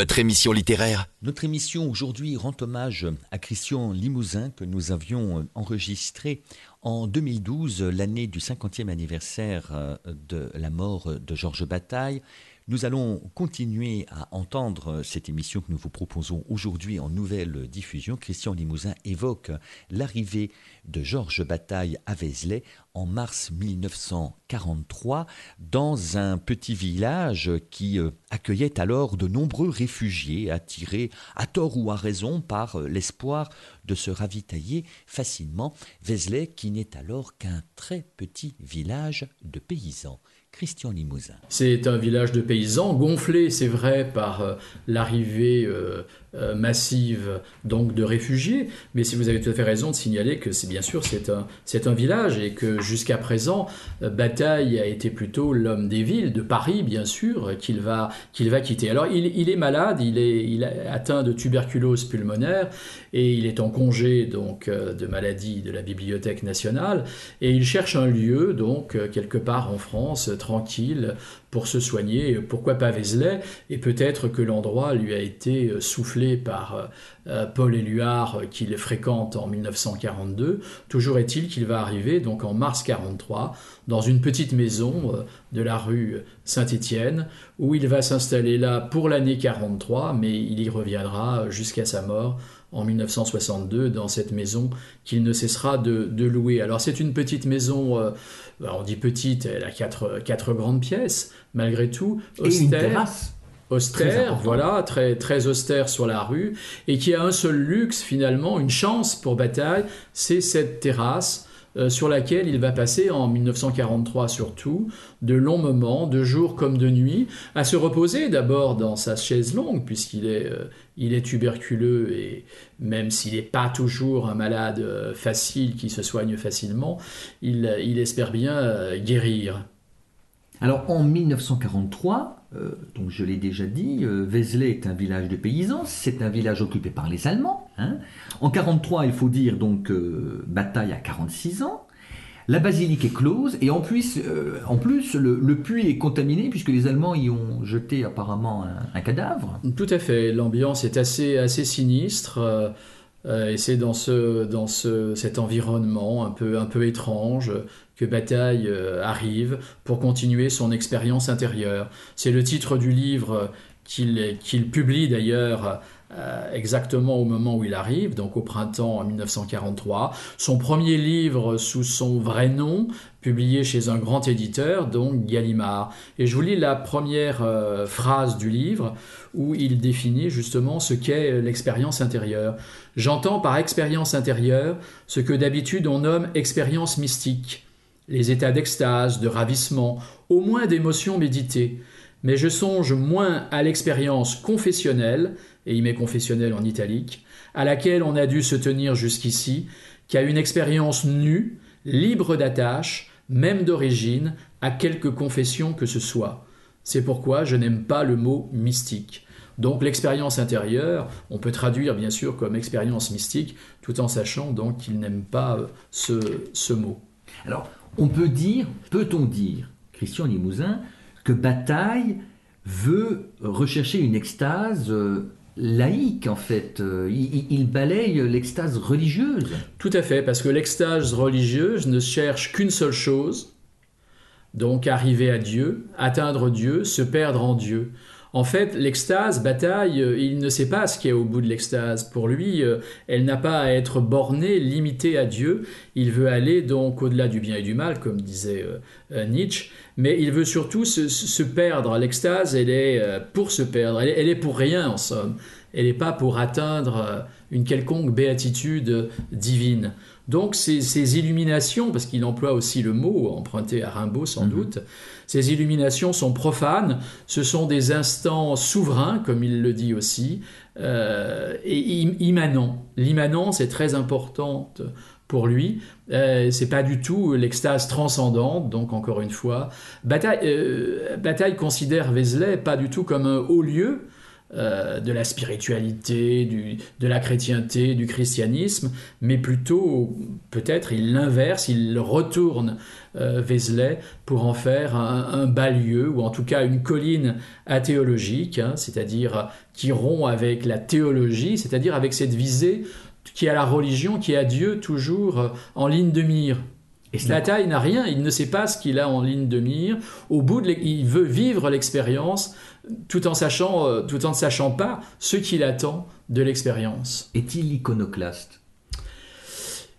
votre émission littéraire. Notre émission aujourd'hui rend hommage à Christian Limousin que nous avions euh, enregistré en 2012, l'année du 50e anniversaire euh, de la mort de Georges Bataille. Nous allons continuer à entendre cette émission que nous vous proposons aujourd'hui en nouvelle diffusion. Christian Limousin évoque l'arrivée de Georges Bataille à Vézelay en mars 1943 dans un petit village qui euh, accueillait alors de nombreux réfugiés attirés à tort ou à raison par euh, l'espoir de se ravitailler facilement. Vézelay qui n'est alors qu'un très petit village de paysans. Christian Limousin. C'est un village de paysans, gonflé, c'est vrai, par euh, l'arrivée euh, euh, massive donc de réfugiés, mais si vous avez tout à fait raison de signaler que c'est bien sûr c'est un, c'est un village et que jusqu'à présent, Bataille a été plutôt l'homme des villes, de Paris bien sûr, qu'il va, qu'il va quitter. Alors il, est malade, il est, il est atteint de tuberculose pulmonaire et il est en congé donc de maladie de la Bibliothèque nationale et il cherche un lieu donc quelque part en France tranquille pour se soigner. Pourquoi pas Vézelay Et peut-être que l'endroit lui a été euh, soufflé par euh, euh, Paul Éluard qu'il fréquente en 1942. Toujours est-il qu'il va arriver donc en mars 43 dans une petite maison de la rue Saint-Étienne où il va s'installer là pour l'année 43 mais il y reviendra jusqu'à sa mort en 1962 dans cette maison qu'il ne cessera de, louer. Alors c'est une petite maison, euh, on dit petite, elle a quatre, quatre grandes pièces, malgré tout, austère. austère, voilà, très, très austère sur la rue, et qui a un seul luxe finalement, une chance pour Bataille, c'est cette terrasse euh, sur laquelle il va passer en 1943 surtout de longs moments, de jour comme de nuit, à se reposer d'abord dans sa chaise longue puisqu'il est, euh, est tuberculeux et même s'il n'est pas toujours un malade euh, facile qui se soigne facilement, il, il espère bien guérir. Alors en 1943, euh, donc je l'ai déjà dit, Vézelay est un village de paysans, c'est un village occupé par les Allemands. Hein. En 43, il faut dire donc euh, bataille à 46 ans. La basilique est close et en plus, en plus le, puits est contaminé puisque les Allemands y ont jeté apparemment un, cadavre. Tout à fait, l'ambiance est assez, assez sinistre. et c'est dans, ce, dans ce, cet environnement un peu, un peu étrange que Bataille euh, arrive pour continuer son expérience intérieure. C'est le titre du livre qu'il publie d'ailleurs euh, exactement au moment où il arrive, donc au printemps 1943. Son premier livre sous son vrai nom, publié chez un grand éditeur, donc Gallimard. Et je vous lis la première euh, phrase du livre où il définit justement ce qu'est l'expérience intérieure. J'entends par expérience intérieure ce que d'habitude on nomme expérience mystique les états d'extase, de ravissement, au moins d'émotions méditées, mais je songe moins à l'expérience confessionnelle, et il met confessionnelle en italique, à laquelle on a dû se tenir jusqu'ici, qu'à une expérience nue, libre d'attache, même d'origine, à quelque confession que ce soit. C'est pourquoi je n'aime pas le mot mystique. Donc l'expérience intérieure, on peut traduire bien sûr comme expérience mystique, tout en sachant donc qu'il n'aime pas euh, ce, ce mot. Alors, on peut dire, peut-on dire, Christian Limousin, que Bataille veut rechercher une extase euh, laïque en fait. Euh, il, balaye l'extase religieuse. Tout à fait, parce que l'extase religieuse ne cherche qu'une seule chose, donc arriver à Dieu, atteindre Dieu, se perdre en Dieu. En fait, l'extase, bataille, euh, il ne sait pas ce qu'il y a au bout de l'extase. Pour lui, euh, elle n'a pas à être bornée, limitée à Dieu. Il veut aller donc au-delà du bien et du mal, comme disait euh, Nietzsche, mais il veut surtout se, perdre. L'extase, elle est pour se perdre, elle est, pour rien en somme. Elle n'est pas pour atteindre une quelconque béatitude divine. Donc ces, illuminations, parce qu'il emploie aussi le mot emprunté à Rimbaud sans mhm. doute, ces illuminations sont profanes, ce sont des instants souverains, comme il le dit aussi, euh, et immanents. L'immanence est très importante pour lui. Euh, c'est pas du tout l'extase transcendante, donc encore une fois. Bataille, euh, Bataille considère Vézelay pas du tout comme un haut lieu, euh, de la spiritualité, du, de la chrétienté, du christianisme, mais plutôt, peut-être, il l'inverse, il retourne euh, Vézelay pour en faire un, bas lieu, ou en tout cas une colline athéologique, hein, c'est-à-dire qui rompt avec la théologie, c'est-à-dire avec cette visée qui a la religion, qui a Dieu toujours euh, en ligne de mire. Et Slata, il n'a rien, il ne sait pas ce qu'il a en ligne de mire. Au bout de il veut vivre l'expérience tout en sachant, euh, tout en ne sachant pas ce qu'il attend de l'expérience. Est-il iconoclaste?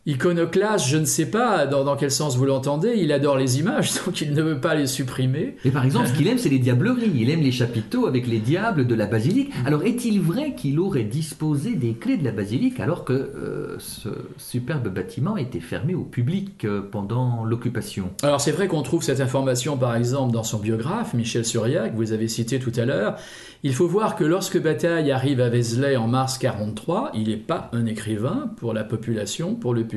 Iconoclaste, je ne sais pas dans, quel sens vous l'entendez, il adore les images, donc il ne veut pas les supprimer. Mais par exemple, ce qu'il aime, c'est les diableries. Il aime les chapiteaux avec les diables de la basilique. Alors, est-il vrai qu'il aurait disposé des clés de la basilique alors que euh, ce superbe bâtiment était fermé au public euh, pendant l'occupation? Alors, c'est vrai qu'on trouve cette information, par exemple, dans son biographe, Michel Suriac, que vous avez cité tout à l'heure. Il faut voir que lorsque Bataille arrive à Vézelay en mars 43, il n'est pas un écrivain pour la population, pour le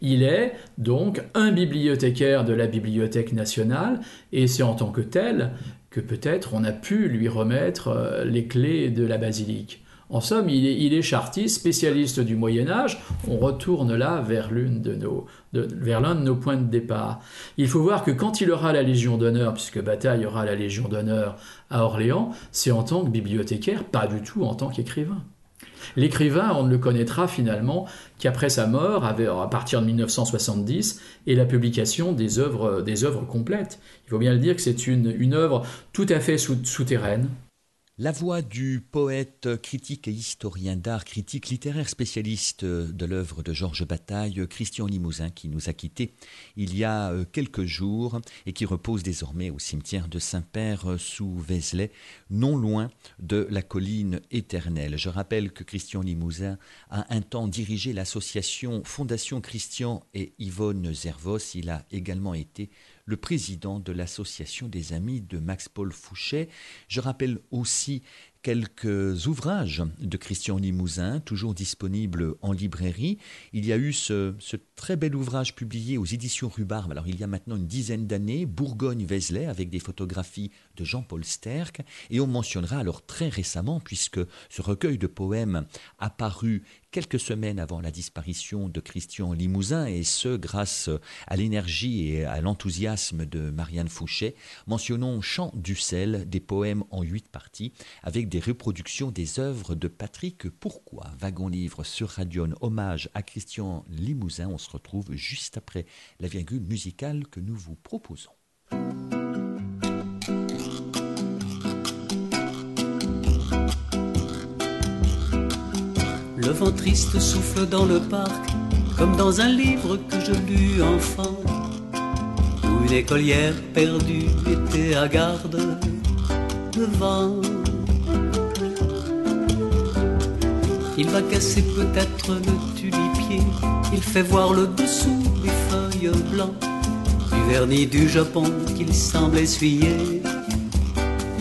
Il est donc un bibliothécaire de la Bibliothèque nationale, et c'est en tant que tel que peut-être on a pu lui remettre euh, les clés de la basilique. En somme, il est, chartiste, spécialiste du Moyen Âge. On retourne là vers de nos, vers l'un de nos points de départ. Il faut voir que quand il aura la Légion d'honneur, puisque Bataille aura la Légion d'honneur à Orléans, c'est en tant que bibliothécaire, pas du tout en tant qu'écrivain. L'écrivain, on ne le connaîtra finalement qu'après sa mort, à partir de 1970, et la publication des œuvres, des œuvres complètes. Il faut bien le dire que c'est une, une œuvre tout à fait souterraine, la voix du poète, critique et historien d'art, critique littéraire spécialiste de l'œuvre de Georges Bataille, Christian Limousin, qui nous a quittés il y a euh, quelques jours et qui repose désormais au cimetière de Saint-Père euh, sous Vézelay, non loin de la colline éternelle. Je rappelle que Christian Limousin a un temps dirigé l'association Fondation Christian et Yvonne Zervos. Il a également été le président de l'association des amis de Max-Paul Fouché. Je rappelle aussi quelques ouvrages de Christian Limousin, toujours disponibles en librairie. Il y a eu ce, très bel ouvrage publié aux éditions Rhubarbe, alors il y a maintenant une dizaine d'années, Bourgogne-Vézelay, avec des photographies de Jean-Paul Sterck. Et on mentionnera alors très récemment, puisque ce recueil de poèmes a paru quelques semaines avant la disparition de Christian Limousin, et ce grâce à l'énergie et à l'enthousiasme de Marianne Fouché. Mentionnons Chant du sel, des poèmes en huit parties, avec des reproductions des œuvres de Patrick Pourquoi. Wagon Livre sur Radion, hommage à Christian Limousin. On se retrouve juste après la virgule musicale que nous vous proposons. Le vent triste souffle dans le parc, comme dans un livre que je lus enfant, où une écolière perdue était à garde. Le vent, il va casser peut-être le tulipier, il fait voir le dessous des feuilles blancs, du vernis du Japon qu'il semble essuyer.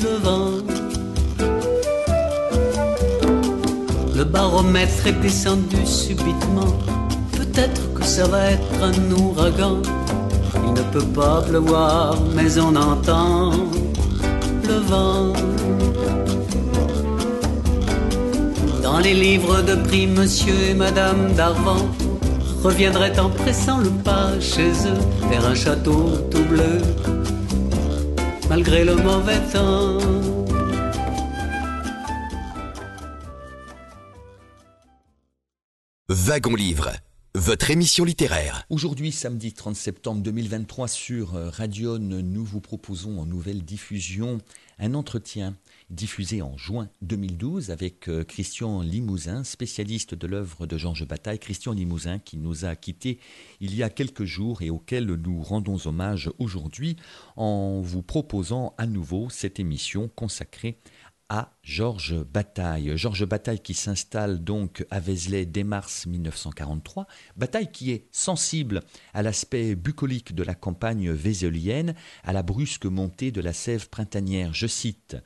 Le vent baromètre est descendu subitement. Peut-être que ça va être un ouragan. Il ne peut pas pleuvoir, mais on entend le vent. Dans les livres de prix, monsieur et madame d'Arvant reviendraient en pressant le pas chez eux vers un château tout bleu, malgré le mauvais temps. Wagon Livre, votre émission littéraire. Aujourd'hui, samedi 30 septembre 2023, sur euh, Radion, nous vous proposons en nouvelle diffusion un entretien diffusé en juin 2012 avec euh, Christian Limousin, spécialiste de l'œuvre de Georges Bataille. Christian Limousin qui nous a quittés il y a quelques jours et auquel nous rendons hommage aujourd'hui en vous proposant à nouveau cette émission consacrée à Georges Bataille. Georges Bataille qui s'installe donc à Vézelay dès mars 1943. Bataille qui est sensible à l'aspect bucolique de la campagne vézelienne, à la brusque montée de la sève printanière. Je cite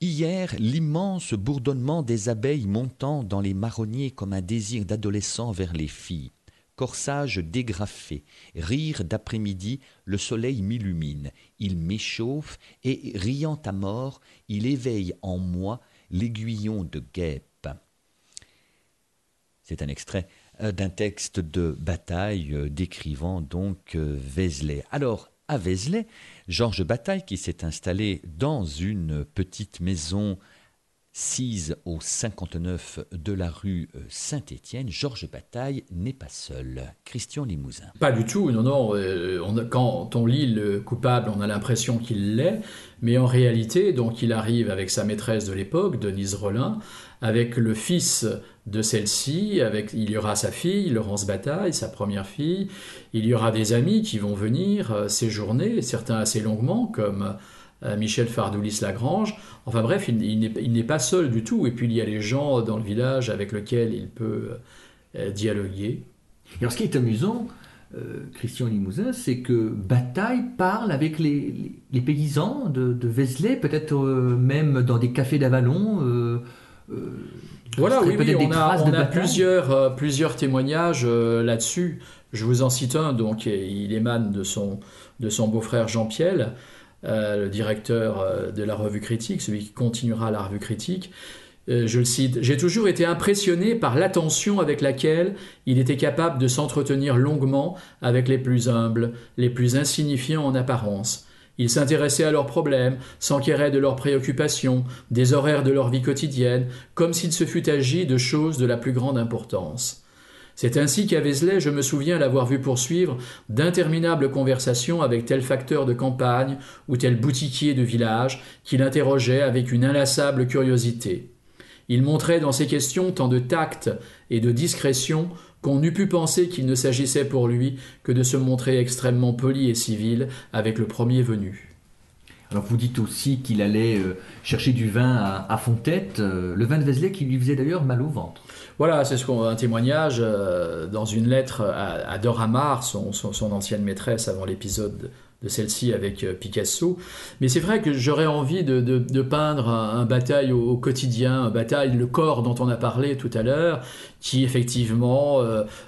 Hier, l'immense bourdonnement des abeilles montant dans les marronniers comme un désir d'adolescent vers les filles corsage dégrafé, rire d'après-midi, le soleil m'illumine, il m'échauffe, et, riant à mort, il éveille en moi l'aiguillon de guêpe. C'est un extrait euh, d'un texte de bataille euh, décrivant donc euh, Vézelay. Alors, à Vézelay, Georges Bataille, qui s'est installé dans une petite maison Sise au 59 de la rue euh, Saint-Étienne, Georges Bataille n'est pas seul. Christian Limousin. Pas du tout, non, non. Euh, quand on lit le coupable, on a l'impression qu'il l'est, mais en réalité, donc il arrive avec sa maîtresse de l'époque, Denise Rollin, avec le fils de celle-ci, avec il y aura sa fille, Laurence Bataille, sa première fille, il y aura des amis qui vont venir euh, séjourner, certains assez longuement, comme Michel Fardoulis-Lagrange. Enfin bref, il, n'est pas seul du tout. Et puis il y a les gens dans le village avec lesquels il peut euh, dialoguer. alors ce qui est amusant, euh, Christian Limousin, c'est que Bataille parle avec les, paysans de, de Vézelay, peut-être même dans des cafés d'Avalon. voilà, oui, oui on a, plusieurs, plusieurs témoignages là-dessus. Je vous en cite un, donc il émane de son, de son beau-frère Jean-Pierre. Euh, le directeur euh, de la revue critique, celui qui continuera la revue critique, euh, je le cite, J'ai toujours été impressionné par l'attention avec laquelle il était capable de s'entretenir longuement avec les plus humbles, les plus insignifiants en apparence. Il s'intéressait à leurs problèmes, s'enquérait de leurs préoccupations, des horaires de leur vie quotidienne, comme s'il se fût agi de choses de la plus grande importance. C'est ainsi qu'à Vézelay, je me souviens l'avoir vu poursuivre d'interminables conversations avec tel facteur de campagne ou tel boutiquier de village qu'il interrogeait avec une inlassable curiosité. Il montrait dans ses questions tant de tact et de discrétion qu'on eût pu penser qu'il ne s'agissait pour lui que de se montrer extrêmement poli et civil avec le premier venu. Vous dites aussi qu'il allait euh, chercher du vin à, Fontette, euh, le vin de Vézelay qui lui faisait d'ailleurs mal au ventre. Voilà, c'est ce un témoignage euh, dans une lettre à, Dora Maar, son, ancienne maîtresse avant l'épisode de celle-ci avec Picasso. Mais c'est vrai que j'aurais envie de, peindre un, bataille au, quotidien, un bataille, le corps dont on a parlé tout à l'heure, qui effectivement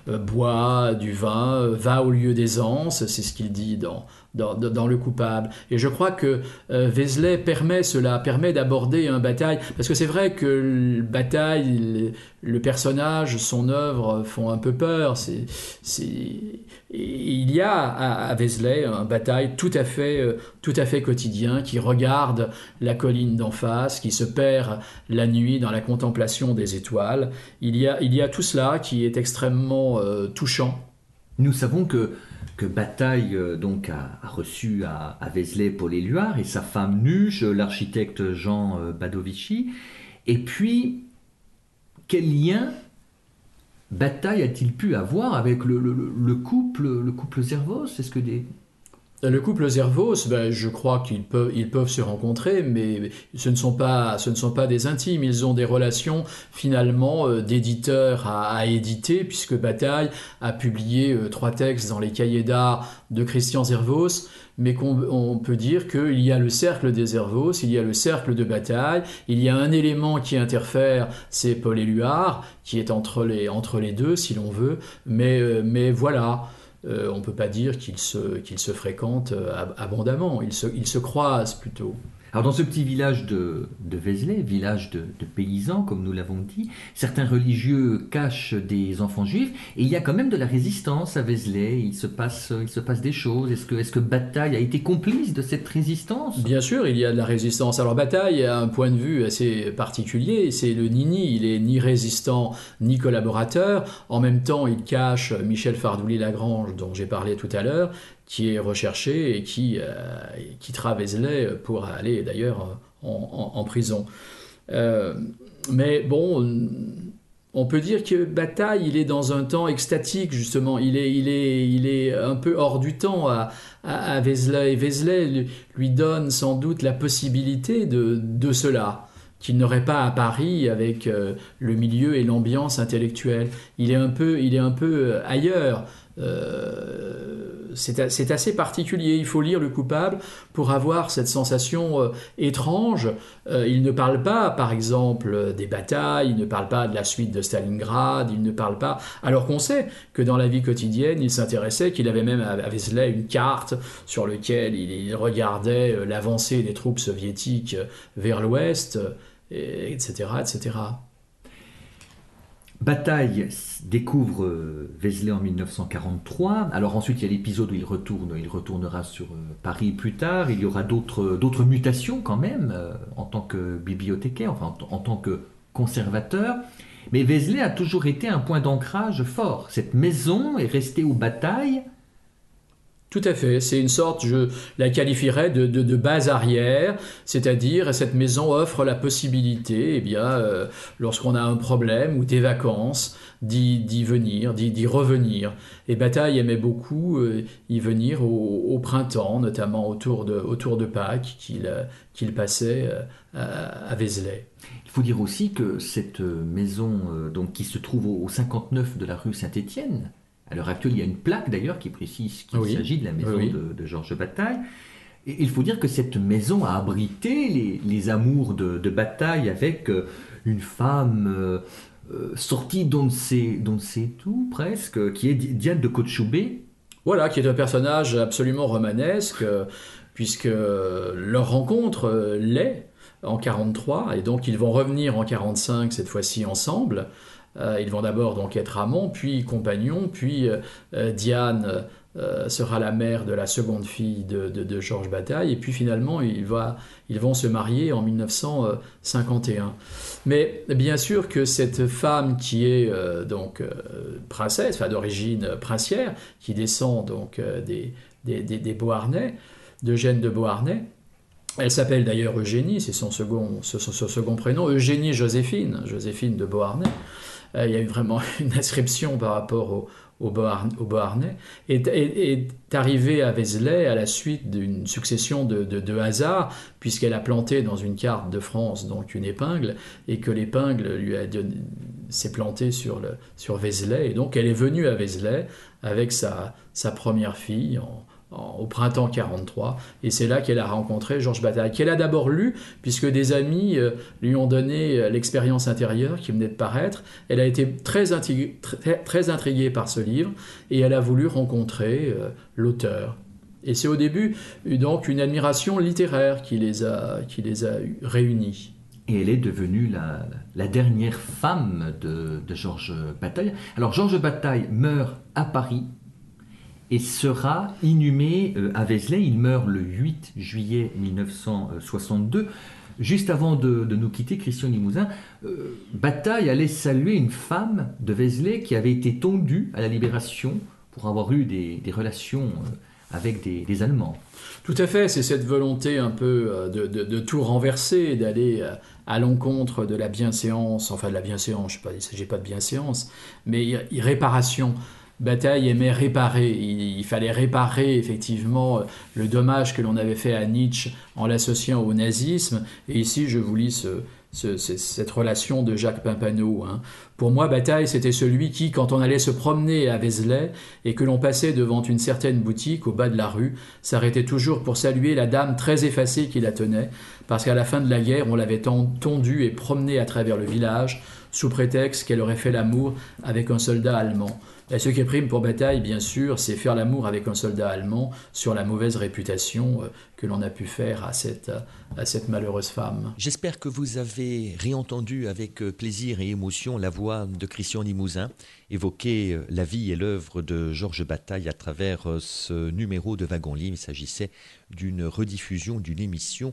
boit du vin, va au lieu d'aisance, c'est ce qu'il dit dans, dans, le coupable. Et je crois que euh, Vézelay permet cela, permet d'aborder un bataille, parce que c'est vrai que le bataille, le, personnage, son œuvre font un peu peur. C'est, il y a à, Vézelay un bataille tout à fait, euh, tout à fait quotidien qui regarde la colline d'en face, qui se perd la nuit dans la contemplation des étoiles. Il y a, il y a tout cela qui est extrêmement euh, touchant. Nous savons que que Bataille euh, donc a, reçu à, à, Vézelay Paul Éluard et sa femme Nuge, l'architecte Jean euh, Badovici. Et puis, quel lien Bataille a-t-il pu avoir avec le, le couple, le couple Zervos? Est-ce que des, le couple Zervos, ben, je crois qu'ils peuvent, ils peuvent se rencontrer, mais ce ne, sont pas, ce ne sont pas des intimes. Ils ont des relations finalement euh, d'éditeur à, éditer, puisque Bataille a publié euh, trois textes dans les cahiers d'art de Christian Zervos, mais qu'on peut dire qu'il y a le cercle des Zervos, il y a le cercle de Bataille, il y a un élément qui interfère, c'est Paul Éluard, qui est entre les, entre les deux, si l'on veut, mais, euh, mais voilà. Euh, on ne peut pas dire qu'ils se, fréquentent euh, abondamment, ils se croisent plutôt. Alors dans ce petit village de, de Vézelay, village de, paysans comme nous l'avons dit, certains religieux cachent des enfants juifs et il y a quand même de la résistance à Vézelay, il se passe, il se passe des choses. Est-ce que, est que Bataille a été complice de cette résistance? Bien sûr, il y a de la résistance. Alors Bataille a un point de vue assez particulier, c'est le nini, il est ni résistant ni collaborateur. En même temps, il cache Michel Fardouli-Lagrange dont j'ai parlé tout à l'heure qui est recherché et qui euh, quittera Vézelay pour aller d'ailleurs en, prison. Euh, mais bon, on peut dire que Bataille, il est dans un temps extatique, justement. Il est, il est, il est un peu hors du temps à, à, Vézelay. Et Vézelay lui donne sans doute la possibilité de, de cela qu'il n'aurait pas à Paris avec euh, le milieu et l'ambiance intellectuelle. Il est un peu, il est un peu ailleurs. Euh, c'est assez particulier. Il faut lire le coupable pour avoir cette sensation euh, étrange. Euh, il ne parle pas, par exemple, des batailles, il ne parle pas de la suite de Stalingrad, il ne parle pas. Alors qu'on sait que dans la vie quotidienne, il s'intéressait, qu'il avait même à Vézelay une carte sur laquelle il, regardait l'avancée des troupes soviétiques vers l'ouest, etc., etc. Bataille découvre euh, Vézelay en 1943. Alors ensuite, il y a l'épisode où il retourne, il retournera sur euh, Paris plus tard. Il y aura d'autres mutations quand même euh, en tant que bibliothécaire, enfin en, tant que conservateur. Mais Vézelay a toujours été un point d'ancrage fort. Cette maison est restée aux batailles tout à fait, c'est une sorte, je la qualifierais de, de, base arrière, c'est-à-dire cette maison offre la possibilité, eh bien, euh, lorsqu'on a un problème ou des vacances, d'y venir, d'y revenir. Et Bataille aimait beaucoup euh, y venir au, printemps, notamment autour de, autour de Pâques, qu'il qu'il passait euh, à, Vézelay. Il faut dire aussi que cette maison donc, qui se trouve au, au 59 de la rue Saint-Étienne, à l'heure actuelle, il y a une plaque d'ailleurs qui précise qu'il s'agit de la maison de, Georges Bataille. Et il faut dire que cette maison a abrité les, amours de, Bataille avec euh, une femme euh, euh, sortie d'on ne, sait, tout presque, qui est Diane de Cochoubé. Voilà, qui est un personnage absolument romanesque, puisque leur rencontre l'est en 43, et donc ils vont revenir en 45 cette fois-ci ensemble. Euh, ils vont d'abord donc être amants, puis compagnons, puis euh, euh, Diane sera la mère de la seconde fille de, Georges Bataille, et puis finalement ils, vont se marier en 1951. Mais bien sûr que cette femme qui est donc princesse, enfin d'origine princière, qui descend donc des, des, Beauharnais, d'Eugène de Beauharnais, elle s'appelle d'ailleurs Eugénie, c'est son second, second prénom, Eugénie Joséphine, Joséphine de Beauharnais. Euh, il y a eu vraiment une inscription par rapport au, au, Beauharnais, est, arrivée à Vézelay à la suite d'une succession de, de, hasards, puisqu'elle a planté dans une carte de France donc une épingle, et que l'épingle lui a s'est plantée sur, Vézelay, et donc elle est venue à Vézelay avec sa, sa première fille en, au printemps 43, et c'est là qu'elle a rencontré Georges Bataille, qu'elle a d'abord lu, puisque des amis euh, lui ont donné euh, l'expérience intérieure qui venait de paraître. Elle a été très, intriguée, très, par ce livre, et elle a voulu rencontrer euh, l'auteur. Et c'est au début donc une admiration littéraire qui les a, qui les a réunis. Et elle est devenue la, la dernière femme de, de Georges Bataille. Alors Georges Bataille meurt à Paris et sera inhumé euh, à Vézelay. Il meurt le 8 juillet 1962. Juste avant de, nous quitter, Christian Limousin, euh, Bataille allait saluer une femme de Vézelay qui avait été tondue à la Libération pour avoir eu des, relations euh, avec des, Allemands. Tout à fait, c'est cette volonté un peu de, tout renverser, d'aller à l'encontre de la bienséance, enfin de la bienséance, je ne sais pas, il ne pas de bienséance, mais réparation. Bataille aimait réparer. Il, fallait réparer effectivement le dommage que l'on avait fait à Nietzsche en l'associant au nazisme. Et ici, je vous lis cette relation de Jacques Pimpano. Hein. Pour moi, Bataille, c'était celui qui, quand on allait se promener à Vézelay et que l'on passait devant une certaine boutique au bas de la rue, s'arrêtait toujours pour saluer la dame très effacée qui la tenait, parce qu'à la fin de la guerre, on l'avait tondue et promenée à travers le village, sous prétexte qu'elle aurait fait l'amour avec un soldat allemand. Et ce qui prime pour bataille, bien sûr, c'est faire l'amour avec un soldat allemand sur la mauvaise réputation euh, que l'on a pu faire à cette, à cette malheureuse femme. J'espère que vous avez réentendu avec euh, plaisir et émotion la voix de Christian Limousin évoquer euh, la vie et l'œuvre de Georges Bataille à travers ce numéro de Wagon Libre. Il s'agissait d'une rediffusion d'une émission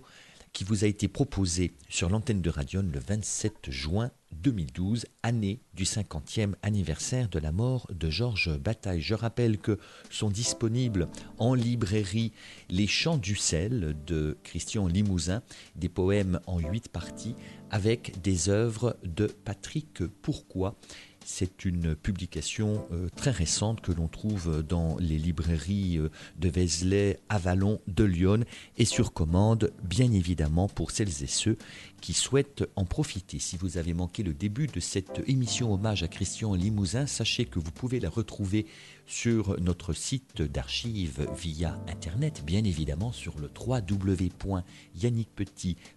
qui vous a été proposée sur l'antenne de Radion le 27 juin 2012, année du 50e anniversaire de la mort de Georges Bataille. Je rappelle que sont disponibles en librairie Les Chants du sel de Christian Limousin, des poèmes en huit parties avec des œuvres de Patrick Pourquoi c'est une publication euh, très récente que l'on trouve dans les librairies euh, de Vézelay, Avalon, de Lyon et sur commande, bien évidemment, pour celles et ceux qui souhaitent en profiter. Si vous avez manqué le début de cette émission hommage à Christian Limousin, sachez que vous pouvez la retrouver sur notre site d'archives via Internet, bien évidemment sur le www.yannickpetit.com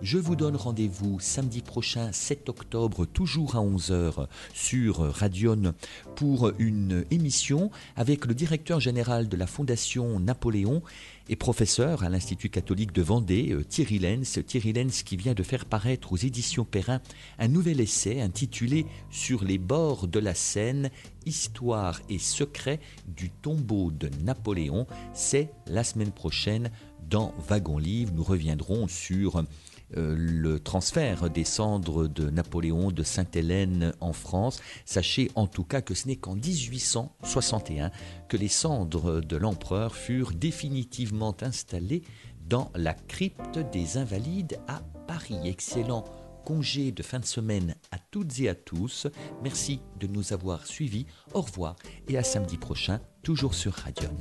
je vous donne rendez-vous samedi prochain, 7 octobre, toujours à 11h sur Radion pour une émission avec le directeur général de la Fondation Napoléon et professeur à l'Institut catholique de Vendée, euh, Thierry Lenz. Thierry Lenz qui vient de faire paraître aux éditions Perrin un nouvel essai intitulé Sur les bords de la Seine, Histoire et secret du tombeau de Napoléon. C'est la semaine prochaine dans Wagon Livre. Nous reviendrons sur euh, le transfert des cendres de Napoléon de Sainte-Hélène en France. Sachez en tout cas que ce n'est qu'en 1861 que les cendres de l'empereur furent définitivement installées dans la crypte des Invalides à Paris. Excellent congé de fin de semaine à toutes et à tous. Merci de nous avoir suivis. Au revoir et à samedi prochain, toujours sur Radion.